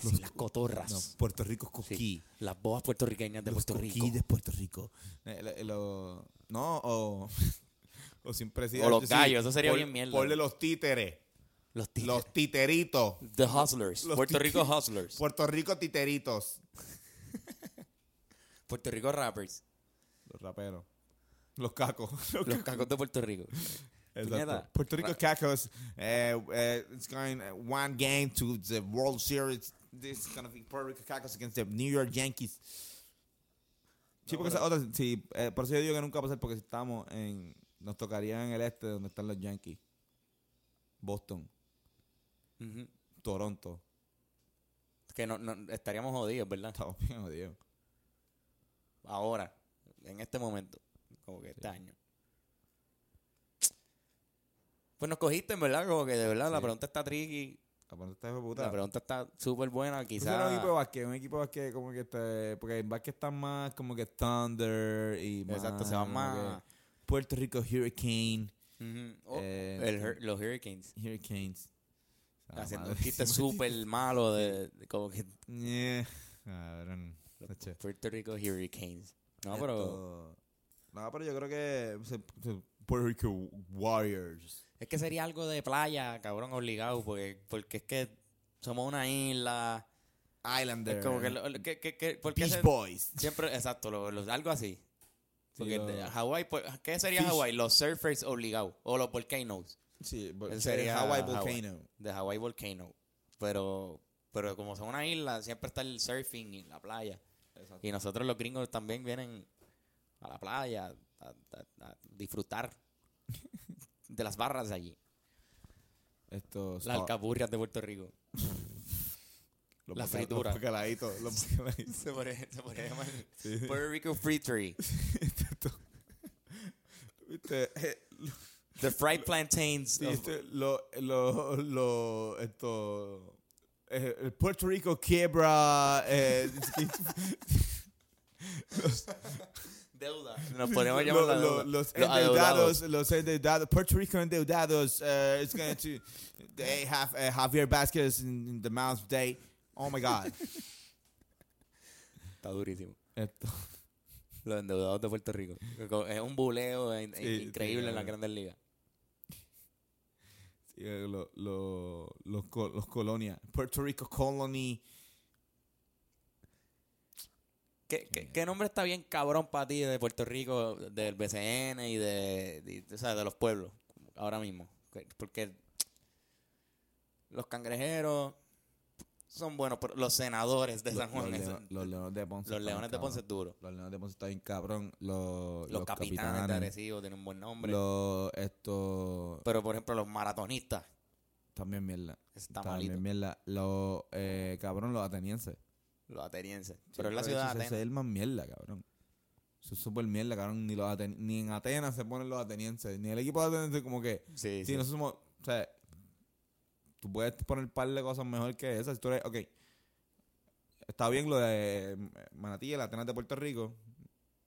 sí, las cotorras. No, Puerto Rico es Sí, coquí. las boas puertorriqueñas de Los Puerto coquí Rico. de Puerto Rico. Eh, lo- lo- no, o, o siempre decía- O los sí, gallos, eso sería bien mierda. Ponle los títeres. Los, tit- Los titeritos. The Hustlers. los Puerto Rico Hustlers. Puerto Rico titeritos. Puerto Rico Rappers. Los raperos. Los cacos. Los Los cacos de Puerto Rico. Exacto. Puerto Rico Cacos. eh, eh, it's going uh, one game to the World Series. This is going to be Puerto Rico Cacos against the New York Yankees. Sí, porque esa otra, sí, eh, por eso yo digo que nunca va a pasar porque si estamos en, nos tocaría en el este donde están los Yankees. Boston, Ujú. Toronto. Que no, no- estaríamos jodidos, ¿verdad? Estamos bien jodidos. Ahora, en este momento, como que este año. Pues nos cogiste, en verdad, como que de verdad la pregunta está tricky. La pregunta está puta. La pregunta está súper buena, eres un equipo de quizás. básquet, un equipo de básquet como que este, porque en básquet están más como que Thunder y más, Exacto, se van más. Puerto Rico Hurricane. Oh, eh, el los Hurricanes. Hurricanes. Ah, haciendo un chiste súper malo de, de como que Yeah. Puerto Rico Hurricanes. No, pero No, pero yo creo que se- se- Puerto Rico Warriors. es que sería algo de playa, cabrón, obligado, porque, porque es que somos una isla. Islander. Es como que, lo- que, que, que- ¿por qué Beach se- Boys. siempre, exacto, lo- lo- algo así. Porque de- Hawái, pues, ¿qué sería. Hawái? Los surfers obligados, o los volcanoes, Sí, sería Hawaii. Volcano. de Hawái Volcano. Pero, pero como son una isla, siempre está el surfing y la playa. Exacto. Y nosotros los gringos también vienen a la playa a, a- a disfrutar de las barras de allí. Esto, Las alcapurrias de Puerto Rico. los la fritura. Los bacalaitos. Los. Se podría, se podría llamar Sí. Puerto Rico Free Tree. ¿Viste? Eh, The fried plantains. Sí, este, lo, lo, lo, esto, eh, el Puerto Rico quiebra, eh, deuda. Nos llamar lo- los Los endeudados, los endeudados, Puerto Rico endeudados, uh, it's going to, they have uh, Javier Vázquez in, in the mouse day. Oh my God. Está durísimo. Esto. Los endeudados de Puerto Rico. Es un buleo Sí, increíble sí, en la claro. Grandes Ligas. Sí, eh, lo- los colonias, Puerto Rico Colony. ¿Qué, qué, qué nombre está bien cabrón para ti de Puerto Rico, del BCN y de, de- o sea, de los pueblos ahora mismo? Que- Porque los cangrejeros son buenos, pero los senadores de San Juan, los, eso- leo- los leones de Ponce. los leones de. Ponce es duro. Los leones de Ponce están bien cabrón. Los, Los, capitanes, de Arecibo tienen un buen nombre. Los, esto, Pero, por ejemplo, los maratonistas, también mierda. está También malito. mierda. Los, eh, cabrón, los atenienses. Los atenienses. Pero es la ciudad de ese Atenas. es el más mierda, cabrón. Eso es súper mierda, cabrón. Ni, los ni en Atenas se ponen los atenienses. Ni el equipo de atenienses como que... Sí, Si sí. nosotros somos... O sea, tú puedes poner un par de cosas mejor que esas. Si tú eres... Ok. Está bien lo de eh, Manatí, el Atenas de Puerto Rico.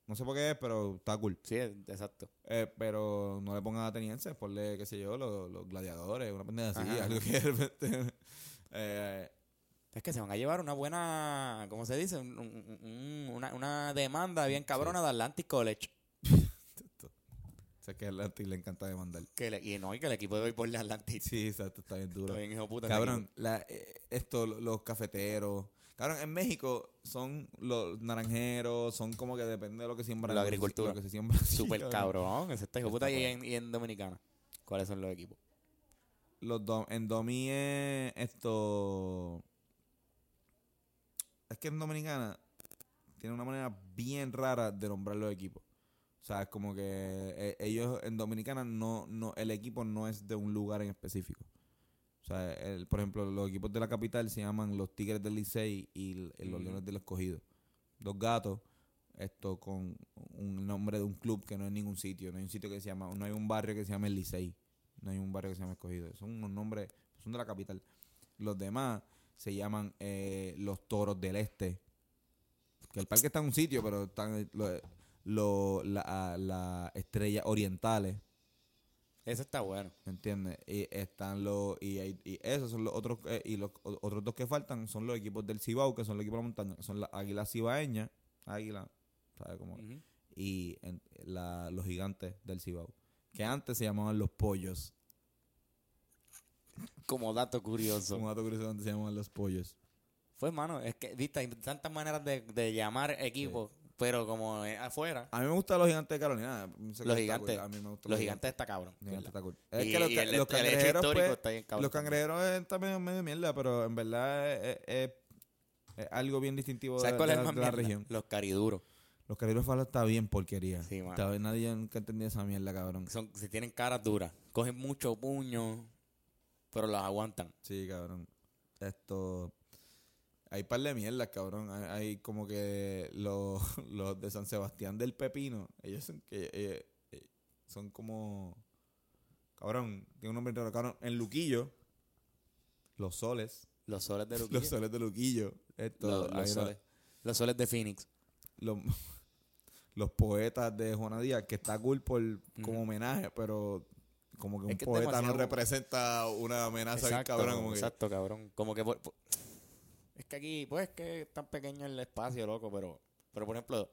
No sé por qué es, pero está cool. Sí, exacto. Eh, pero no le pongan atenienses, ponle, qué sé yo, los, los gladiadores, una pendeja así, algo que de repente... eh, Es que se van a llevar una buena, ¿cómo se dice? Un- un- un- una, una demanda bien cabrona de Atlantic College. o sea, que a Atlantic le encanta demandar. Que le- y no, y que el equipo de béisbol de Atlantic. Sí, exacto, está bien duro. Está bien hijo puta Cabrón, la, eh, esto, lo- los cafeteros. Cabrón, en México son los naranjeros, son como que depende de lo que siembran. La agricultura. Lo que se siembra. equipo. Sí, Súper cabrón. Ese está hijo puta. Y en, y en Dominicana. ¿Cuáles son los equipos? Los en Domi es esto. Es que en Dominicana tiene una manera bien rara de nombrar los equipos. O sea, es como que eh, ellos en Dominicana no, no, el equipo no es de un lugar en específico. O sea, el, por ejemplo, los equipos de la capital se llaman los Tigres del Licey y los. Leones del Escogido. Dos gatos, esto con un nombre de un club que no es ningún sitio. No hay un sitio que se llama, no hay un barrio que se llame el Licey. No hay un barrio que se llame Escogido. Son unos nombres, son de la capital. Los demás se llaman eh, los Toros del Este. Que el parque está en un sitio, pero están lo, lo- la, la estrellas orientales. Ese está bueno. ¿Entiendes? Y están los. Y, y esos son los otros. eh, y los otros dos que faltan son los equipos del Cibao, que son los equipos de la montaña. que Son las águilas cibaeñas. Águila. ¿Sabes cómo? Y en- la- los gigantes del Cibao. Que antes se llamaban los pollos. Como dato curioso. Como dato curioso donde se llaman los pollos. Fue, mano, es que, viste, hay tantas maneras de, de llamar equipos, pero como es afuera, A mí me gustan los gigantes de Carolina. los gigantes, cool. A mí me gustan los gigantes está cabrón. Es Y- que los, y el- el cangrejeros, histórico pues, está bien cabrón los cangrejeros también medio mierda, pero en verdad es, es- es algo bien distintivo de, ¿Sabes cuál de es la, el de región. Los cariduros. Los falos está bien porquería. Sí, mano. Está nadie nunca entendía esa mierda, cabrón. Son, si tienen caras duras, cogen mucho puño, pero las aguantan. Sí, cabrón. Esto. Hay par de mierdas, cabrón. Hay, hay como que los, los de San Sebastián del Pepino. Ellos son que. eh, eh, son como. Cabrón, tiene un nombre raro. Cabrón, en Luquillo. Los soles. Los soles de Luquillo. Los soles de Luquillo. Esto, Los, soles. Los soles de Phoenix. los, los poetas de Juana Díaz, que está cool por, como homenaje, pero como que Es un que es poeta no representa una amenaza bien Exacto, cabrón. Como que, exacto, cabrón. Como que por- por- es que aquí, pues es que es tan pequeño el espacio, loco, pero, pero por ejemplo,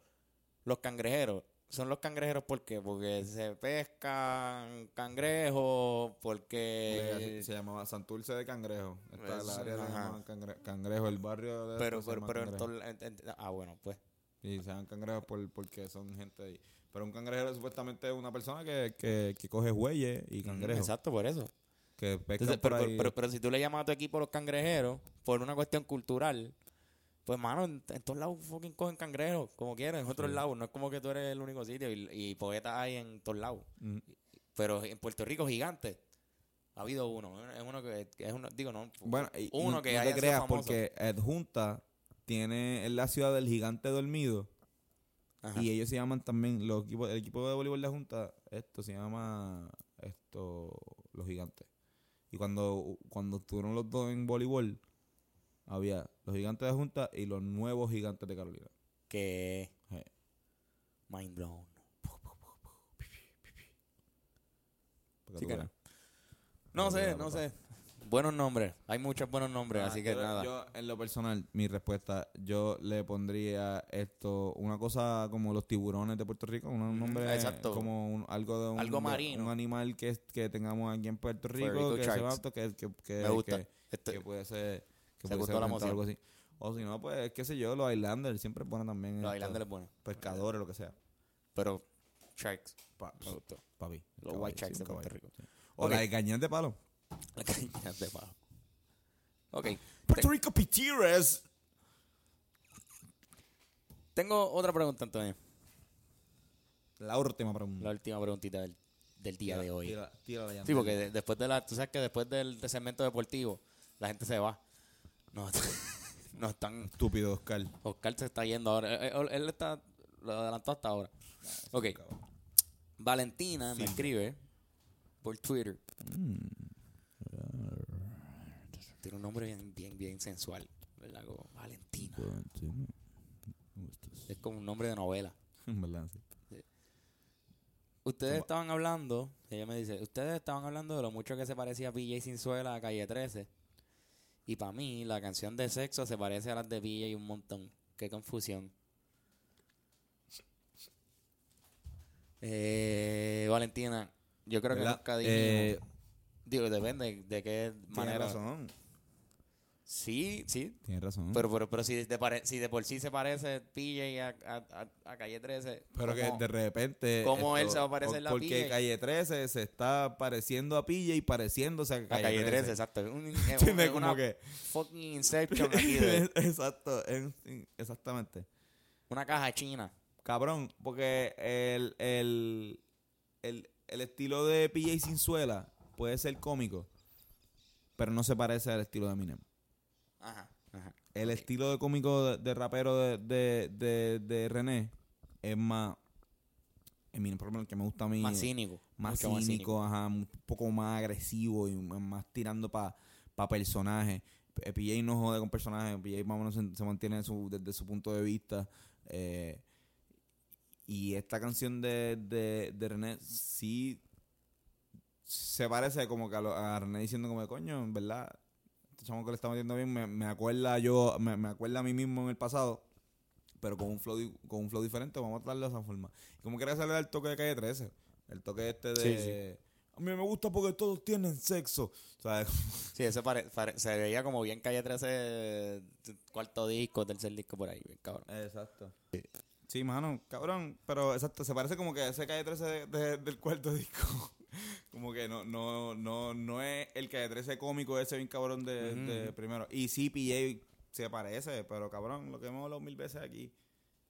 los cangrejeros, son los cangrejeros ¿por qué? Porque se pescan cangrejos, porque se llamaba Santurce de Cangrejo. Está Eso, el área llama Cangre- Cangrejo, el barrio de pero pero, pero en todo- ah, bueno, pues Y se llaman cangrejos por, porque son gente ahí. Pero un cangrejero supuestamente es una persona que, que, que coge bueyes y cangrejos. Exacto, por eso. Que pescan Entonces, por pero, ahí. pero, pero si tú le llamas a tu equipo los cangrejeros por una cuestión cultural, pues mano, en, en todos lados fucking cogen cangrejos, como quieran, en otros Sí. lados. No es como que tú eres el único sitio y, y poetas hay en todos lados. Mm. Pero en Puerto Rico, gigante. Ha habido uno. Es uno que, es uno, digo, no. Bueno, uno que no haya te sido creas famoso. porque Adjunta tiene en la ciudad del gigante dormido Ajá. y ellos se llaman también los equipos el equipo de voleibol de Junta esto se llama esto los gigantes y cuando cuando estuvieron los dos en voleibol había los gigantes de Junta y los nuevos gigantes de Carolina Que. Sí. Mind blown. Sí que. No sé, no sé. Buenos nombres. Hay muchos buenos nombres, Ah, así que yo, nada. yo, en lo personal, mi respuesta, yo le pondría esto, una cosa como los tiburones de Puerto Rico, un nombre exacto. como un- algo de un, Algo marino. un animal que, que tengamos aquí en Puerto Rico, que, sea apto, que, que, que, Me gusta. que, Este- que puede ser, que Se puede ser la algo así. O si no, pues, qué sé yo, los Islanders siempre ponen también los Islanders pescadores, lo que sea. Pero. Sharks. Pa- Me gustó. papi. Los White Sharks sí, de Puerto. Rico. O Ok. la de cañón de palo. La caña de bajo. Ok. Puerto Rico Pitiras. Tengo otra pregunta, Antonio. La última pregunta. La última preguntita del, del día de hoy. Tira, tira la Sí, porque de- después de la, tú sabes que después del, segmento deportivo, la gente se va. No, no están. Estúpido, Oscar. Oscar se está yendo ahora. Él, él- él está, lo adelantó hasta ahora. Ok. Valentina me escribe por Twitter. Tiene un nombre bien, bien, bien sensual. ¿verdad? Como Valentina. Es como un nombre de novela. Verdad, sí. Ustedes estaban hablando, ella me dice, ustedes estaban hablando de lo mucho que se parecía PJ Sinzuela a Calle 13. Y para mí, la canción de sexo se parece a las de PJ un montón. Qué confusión. Eh, Valentina, yo creo que nunca dijimos- Eh, Digo, depende de qué manera. razón. Sí, sí. Tienes razón. Pero, pero, pero si, de pare- si de por sí se parece PJ a, a, a- a Calle 13. Pero que de repente. ¿Cómo él se va a parecer la Porque PJ? Calle 13 se está pareciendo a PJ y pareciéndose a A Calle, calle 13, 13. exacto. Es un- es Como que. fucking Inception aquí de Exacto. en- exactamente. una caja china. Cabrón, porque el, el, el, el estilo de PJ Sinzuela puede ser cómico, pero no se parece al estilo de Eminem. Ajá, ajá. El estilo de cómico de, de rapero de, de, de, de René es más. Ejemplo, el que me gusta a mí. Más cínico. más cínico, ajá, un poco más agresivo y más tirando para pa personajes. P- PJ no jode con personajes, PJ más o menos se, se mantiene su- desde su punto de vista. eh, y esta canción de, de, de René sí se parece como que a, lo- a René diciendo como, coño, en verdad, este chamo que le está metiendo bien, me, me acuerda yo, me, me acuerda a mí mismo en el pasado, pero con un flow, con un flow diferente, vamos a tratarlo de esa forma. Y como quería salir el toque de calle 13, el toque este de... Sí, A mí me gusta porque todos tienen sexo. ¿Sabes? Sí, eso pare- pare- se veía como bien calle 13, cuarto disco, tercer disco por ahí, bien cabrón. Exacto. Sí, mano, cabrón. Pero exacto, se parece como que ese calle 13 de- de- del cuarto disco. como que no, no, no, no es el calle 13 cómico ese bien cabrón de, de primero. Y sí, PJ se parece, pero cabrón, lo que hemos hablado mil veces aquí.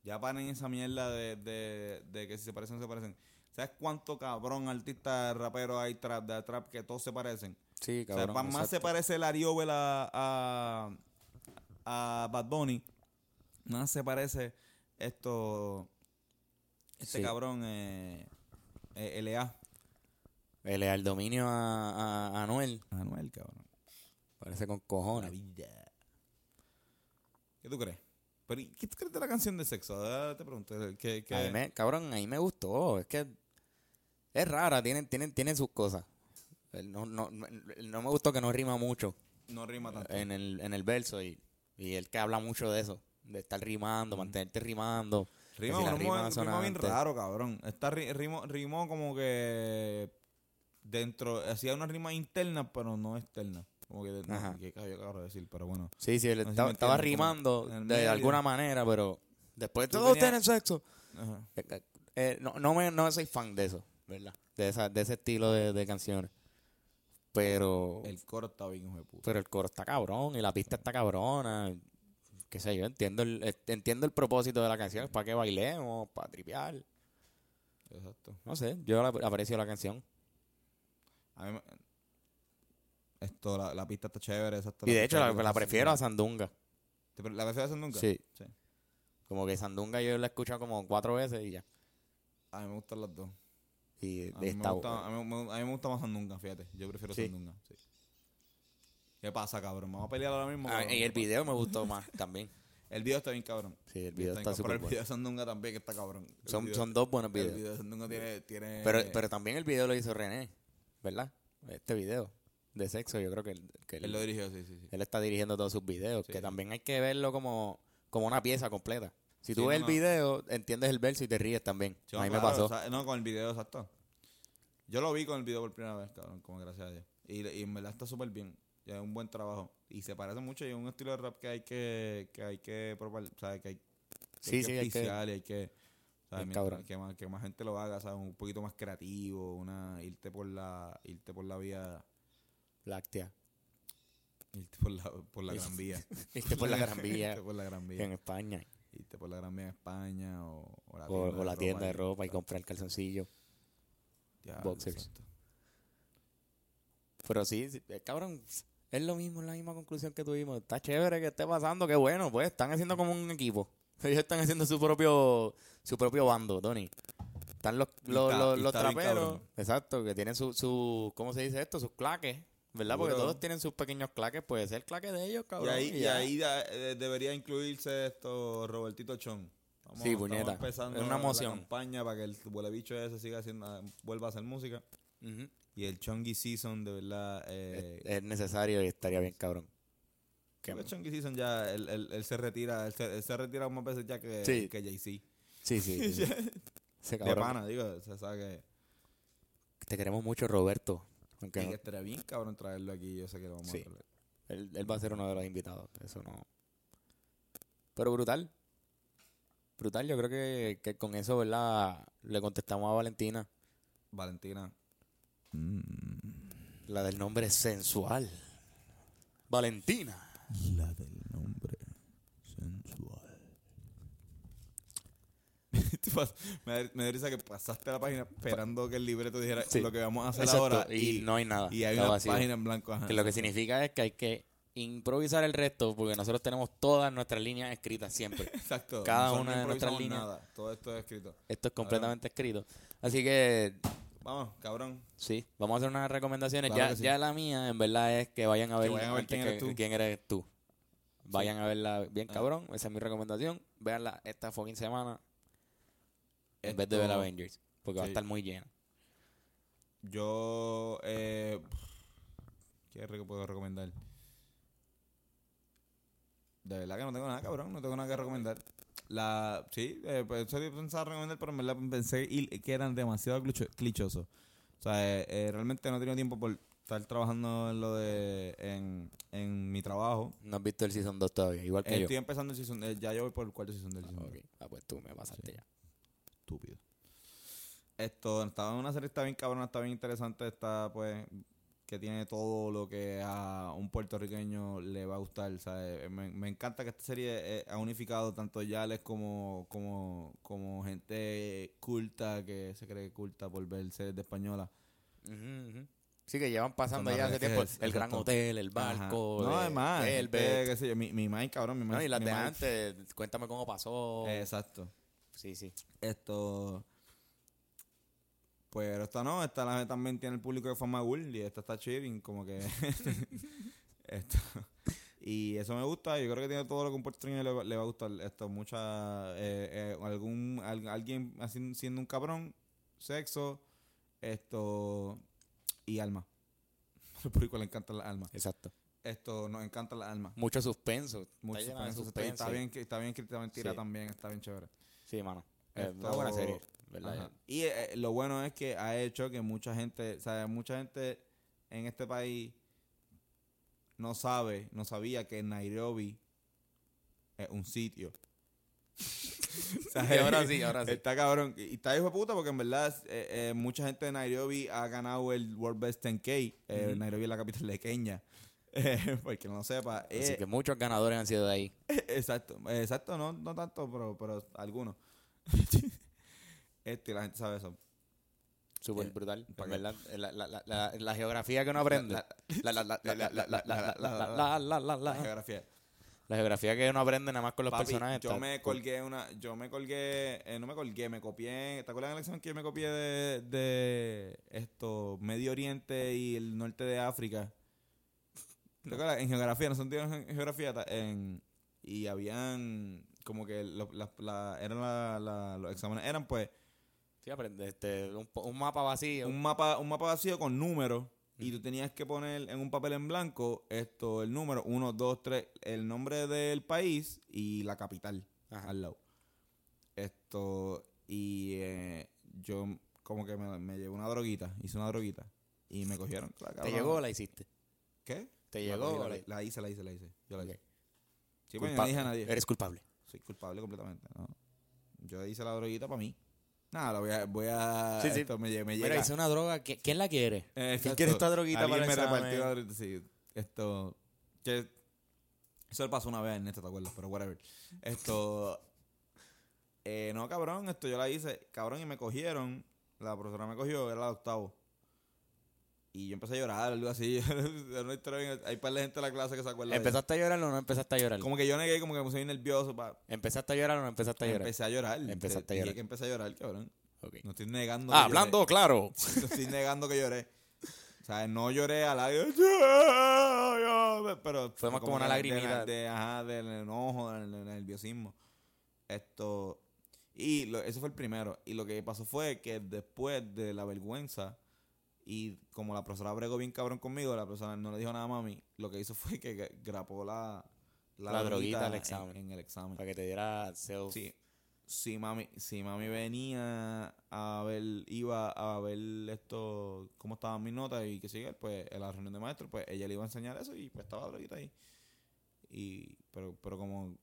Ya paren esa mierda de, de, de que si se parecen, se parecen. ¿Sabes cuánto cabrón artista rapero hay trap, de trap que todos se parecen? Sí, O sea, cabrón. más se parece el Ariobel a, a, a Bad Bunny, más se parece esto, este Sí. cabrón, eh, eh, LA. El, el dominio a, a, a Anuel, Anuel, cabrón. parece con cojones. ¿Qué tú crees? Pero, ¿y ¿Qué tú crees de la canción de sexo? Ah, te pregunto. ¿qué, qué- A me, cabrón, a mí me gustó. Es que es rara, tiene, tiene, tiene sus cosas. No, no, no, me gustó que no rima mucho No rima tanto. en el, en el verso y, y él que habla mucho de eso, de estar rimando, mantenerte rimando. Rima, si rima rima, bien raro, cabrón. Esta ri- rimó, rimó como que dentro, hacía una rima interna, pero no externa. Como que, no, que yo acabo de decir, pero bueno. Sí, sí, él No estaba, rimando de medio. alguna manera, pero después todos tenías- tienen sexo. Ajá. Eh, eh, no, no, me, no soy fan de eso, ¿verdad? De, esa, de ese estilo de, de canciones. Pero El coro está bien, hijo de puta. pero el coro está cabrón y la pista está cabrona. Qué sé yo, entiendo el, eh, entiendo el propósito de la canción. para que bailemos, para tripear. Exacto. No sé, yo la- aprecio la canción. A mí Esto, la, la pista está chévere. Exacto, Y de hecho la, está- la prefiero a Sandunga. ¿Te- ¿La prefieres a nunca? Sí. Como que Sandunga yo la he escuchado como cuatro veces y ya. A mí me gustan las dos. Y A mí, me está gusta, a, mí, me- a mí me gusta más Sandunga, fíjate. Yo prefiero Sí. Sandunga. Sí. ¿Qué pasa, cabrón? Vamos a pelear ahora mismo. Ah, y el video me gustó más también. El video está bien cabrón. Sí, el video está súper el video de Sandunga también que está cabrón. El Son, son dos buenos El videos. video de Sandunga tiene... tiene Pero, pero también el video lo hizo René, ¿verdad? Este video de sexo, yo creo que, él, que él, Él lo dirigió, sí, sí, sí. él está dirigiendo todos sus videos, Sí. que también hay que verlo como, como una pieza completa. Si tú Sí, ves no, el video, entiendes el verso y te ríes también. Sí, a mí claro, me pasó. o sea, no, con el video, exacto. Yo lo vi con el video por primera vez, cabrón, como gracias a Dios. Y, y en verdad está súper bien. Ya es un buen trabajo. Y se parece mucho y es un estilo de rap que hay que, que hay que propal- o sea, que hay, que Sí, hay sí, que hay que- y hay que, que, más, que más gente lo haga, ¿sabes? Un poquito más creativo, una, irte por la, irte por la vía, Láctea. irte por la, por la gran vía. Viste por la Gran Vía irte por la gran vía. en España. Irte por la gran vía en España o, o la O, tienda, o la tienda de ropa y y- comprar calzoncillo. Ya, boxers. exacto. Pero sí, sí, eh, cabrón, es lo mismo, es la misma conclusión que tuvimos. Está chévere que esté pasando, qué bueno, pues están haciendo como un equipo. Ellos están haciendo su propio su propio bando, Tony. Están los, los, está- los, traperos, exacto, que tienen su, su, ¿cómo se dice esto? Sus claques, ¿verdad? Porque todos tienen sus pequeños claques, puede ser el claque de ellos, Y cabrón. ahí, y ahí eh, debería incluirse esto Robertito Chon. Sí, puñeta. Es una la moción. campaña para que el bicho ese siga haciendo, vuelva a hacer música. Y el Chongy Season, de verdad. Eh, es, es necesario y estaría bien, cabrón. Que- el Chongy Season ya, él, él- él se retira, él se, él se retira más veces ya que, Sí. que Jay-Z. sí, sí. sí. Ese De pana, digo, se sabe que. Te queremos mucho, Roberto. Aunque y no- que estaría bien cabrón traerlo aquí, yo sé que lo vamos Sí. a traer. Él, él va a ser uno de los invitados. Eso no. Pero brutal. Brutal. Yo creo que, que con eso, ¿verdad? Le contestamos a Valentina. Valentina. La del nombre sensual. Valentina. La del nombre sensual. me, da- me da risa que pasaste la página esperando que el libreto dijera Sí. lo que vamos a hacer Exacto, ahora. Y, no hay nada. y hay está una vacío. página en blanco. ajá. Que lo que significa es que hay que improvisar el resto porque nosotros tenemos todas nuestras líneas escritas siempre. Exacto. cada nosotros una no de nuestras improvisamos líneas. Nada. Todo esto es escrito. Esto es completamente escrito. Así que Vamos, cabrón. Sí, vamos a hacer unas recomendaciones. Claro ya, sí. ya la mía, en verdad, es que vayan a ver, vayan a ver antes quién eres que- tú. quién eres tú. Vayan a verla bien Ah. cabrón. Esa es mi recomendación. Veanla esta fucking semana en vez de ver Avengers. Porque va a sí. estar muy llena. Yo, eh, ¿qué puedo recomendar? De verdad que no tengo nada, cabrón. No tengo nada que recomendar. La, sí, eh, pues, yo pensaba recomendar, pero en verdad pensé y- que eran demasiado clicho- clichosos. sea, eh, eh, realmente no he tenido tiempo por estar trabajando en lo de. en, en mi trabajo. No has visto el Season 2 todavía, igual que yo. Estoy empezando el season. ya yo voy por el cuarto season del season. Ok, ah, pues tú me pasaste ya. Estúpido. Esto, estaba en una serie, está bien cabrona, está bien interesante, está pues que tiene todo lo que a un puertorriqueño le va a gustar. ¿sabes? Me, me encanta que esta serie eh, ha unificado tanto yales como, como, como gente culta que se cree culta por ver series de española. Sí, que llevan pasando ya hace tiempo el Gran. Hotel, el Ajá. barco. No, de además, Velvet. gente, qué sé yo, mi, mi mind, cabrón, mi mind. No, y las mi de antes, cuéntame cómo pasó. Exacto. Sí, sí. Esto. Pero esta no, esta la también tiene el público de forma cool y esta está chilling, como que. esto. Y eso me gusta, yo creo que tiene todo lo que un puertorriqueño le, va- le va a gustar. Esto, mucha. eh, eh, algún, al- alguien así, siendo un cabrón, sexo, esto. Y alma. Al público le encantan las almas. Exacto. Esto, nos encantan las almas. Mucho suspenso. Mucho está suspenso, está, está suspenso. bien, está bien mentira Sí. también, está bien chévere. Sí, mano. Es Esto- una buena serie, Y eh, lo bueno es que ha hecho que mucha gente, o sea, mucha gente en este país no sabe, no sabía que Nairobi es un sitio. O sea, Y ahora sí, ahora sí. Está cabrón. Y está hijo de puta porque en verdad eh, eh, mucha gente de Nairobi ha ganado el World Best 10K. Eh, Ujú. Nairobi es la capital de Kenia. Eh, porque no lo sepa. Así eh, que muchos ganadores han sido de ahí. Exacto, exacto, no, no tanto, pero, pero algunos esto y la gente sabe eso. Súper brutal. verdad, la, geografía que uno aprende. La geografía. La geografía que uno aprende nada más con los personajes. Yo me colgué una. Yo me colgué. No me colgué, me copié. ¿Te acuerdas de la lección que yo me copié de, esto? Medio Oriente y el norte de África. En geografía, no son en geografía. En, y habían. Como que lo, eran la, los exámenes. Eran pues Sí, aprende, este, un, mapa vacío. un mapa, un mapa vacío con números y tú tenías que poner en un papel en blanco esto, el número 1, 2, 3, el nombre del país y la capital Ajá. al lado. Esto, y eh, yo como que me, me llevé una droguita, hice una droguita y me cogieron. ¿Te llegó o la hiciste? ¿Qué? ¿Te llegó o la, la. La hice, la hice, la hice. Yo la hice. Sí, pues, no dije a nadie. Eres culpable. Soy culpable completamente. ¿no? Yo hice la droguita para mí. Nada, la voy a... Voy a Sí, sí. esto me, lle- me Mira, llega. hice una droga. ¿qui- ¿Quién la quiere? Eh, ¿Quién quiere esta droguita para el me repartió sí. Esto. Que, eso le pasó una vez en Ernesto, ¿te acuerdas? Pero whatever. Esto. eh, no, cabrón, esto yo la hice. Cabrón, y me cogieron. La profesora me cogió, era la de octavo. Y yo empecé a llorar, algo así. Bien- Hay par de gente en la clase que se acuerda. de ¿Empezaste a llorar o no empezaste a llorar? Como que yo negué, como que me puse nervioso. Pa. ¿Empezaste a llorar o no empezaste a llorar? Empecé a llorar. Empezaste a llorar. que empecé a llorar, cabrón. Ok. No estoy negando. Ah, que lloré. hablando, claro. No estoy negando que lloré. O sea, no lloré al lado. Pero Fue más como una lagrimita. De, de- ajá, del enojo, del, del nerviosismo. Esto. Y lo- ese fue el primero. Y lo que pasó fue que después de la vergüenza, y como la profesora bregó bien cabrón conmigo, la profesora no le dijo nada a mami, lo que hizo fue que gra- grapó la, La droguita al en- examen. En, el examen. Para que te diera self. Sí. Si mami, si mami venía a ver, iba a ver esto, cómo estaban mis notas y que sigue, pues en la reunión de maestros, pues ella le iba a enseñar eso y pues estaba la droguita ahí. Y, pero, pero como,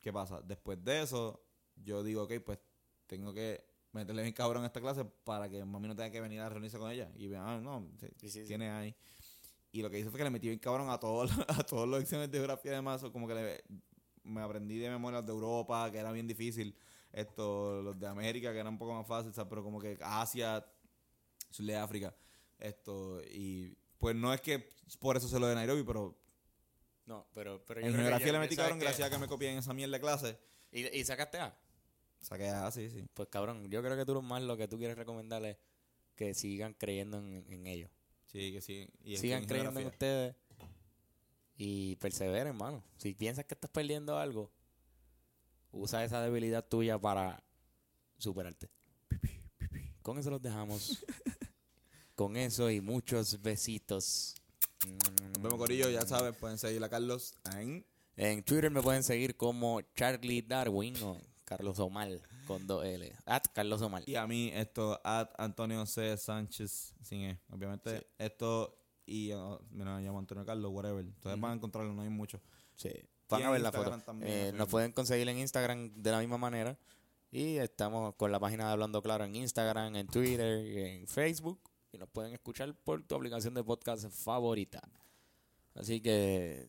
¿qué pasa? Después de eso, yo digo, ok, pues tengo que meterle bien cabrón a esta clase para que mami no tenga que venir a reunirse con ella. Y vean, ah, no, sí, Sí, sí, sí. tiene ahí. Y lo que hice fue que le metí bien cabrón a todos los- a todos los exámenes de geografía y demás, como que le, me aprendí de memoria de Europa, que era bien difícil, esto, los de América, que eran un poco más fáciles, ¿sabes? pero como que Asia, sur de África, esto, y pues no es que por eso se lo de Nairobi, pero No, pero, pero yo en geografía le metí ¿sabes cabrón gracias a que me copié en esa mierda de clase. ¿Y, ¿Y sacaste A? Saqué A, sí, sí. Pues cabrón, yo creo que tú lo más lo que tú quieres recomendarles es que sigan creyendo en, en ellos. Sí, que sí. Y sigan en creyendo en ustedes y perseveren, hermano. Si piensas que estás perdiendo algo, usa esa debilidad tuya para superarte. Con eso los dejamos. Con eso y muchos besitos. Nos vemos, Corillo, ya sabes, pueden seguir a Carlos en... En Twitter me pueden seguir como Charlie Darwin o Carlos Omar con dos L. At Carlos Omar. Y a mí, esto, at Antonio C. Sánchez, sin E. Obviamente, Sí. esto, y uh, mira, me llamo Antonio Carlos, whatever. Ujú. van a encontrarlo, no hay mucho. Sí. Van Y a ver la Instagram foto. también, Eh, nos pueden conseguir en Instagram de la misma manera. Y estamos con la página de Hablando Claro en Instagram, en Twitter, en Facebook. Y nos pueden escuchar por tu aplicación de podcast favorita. Así que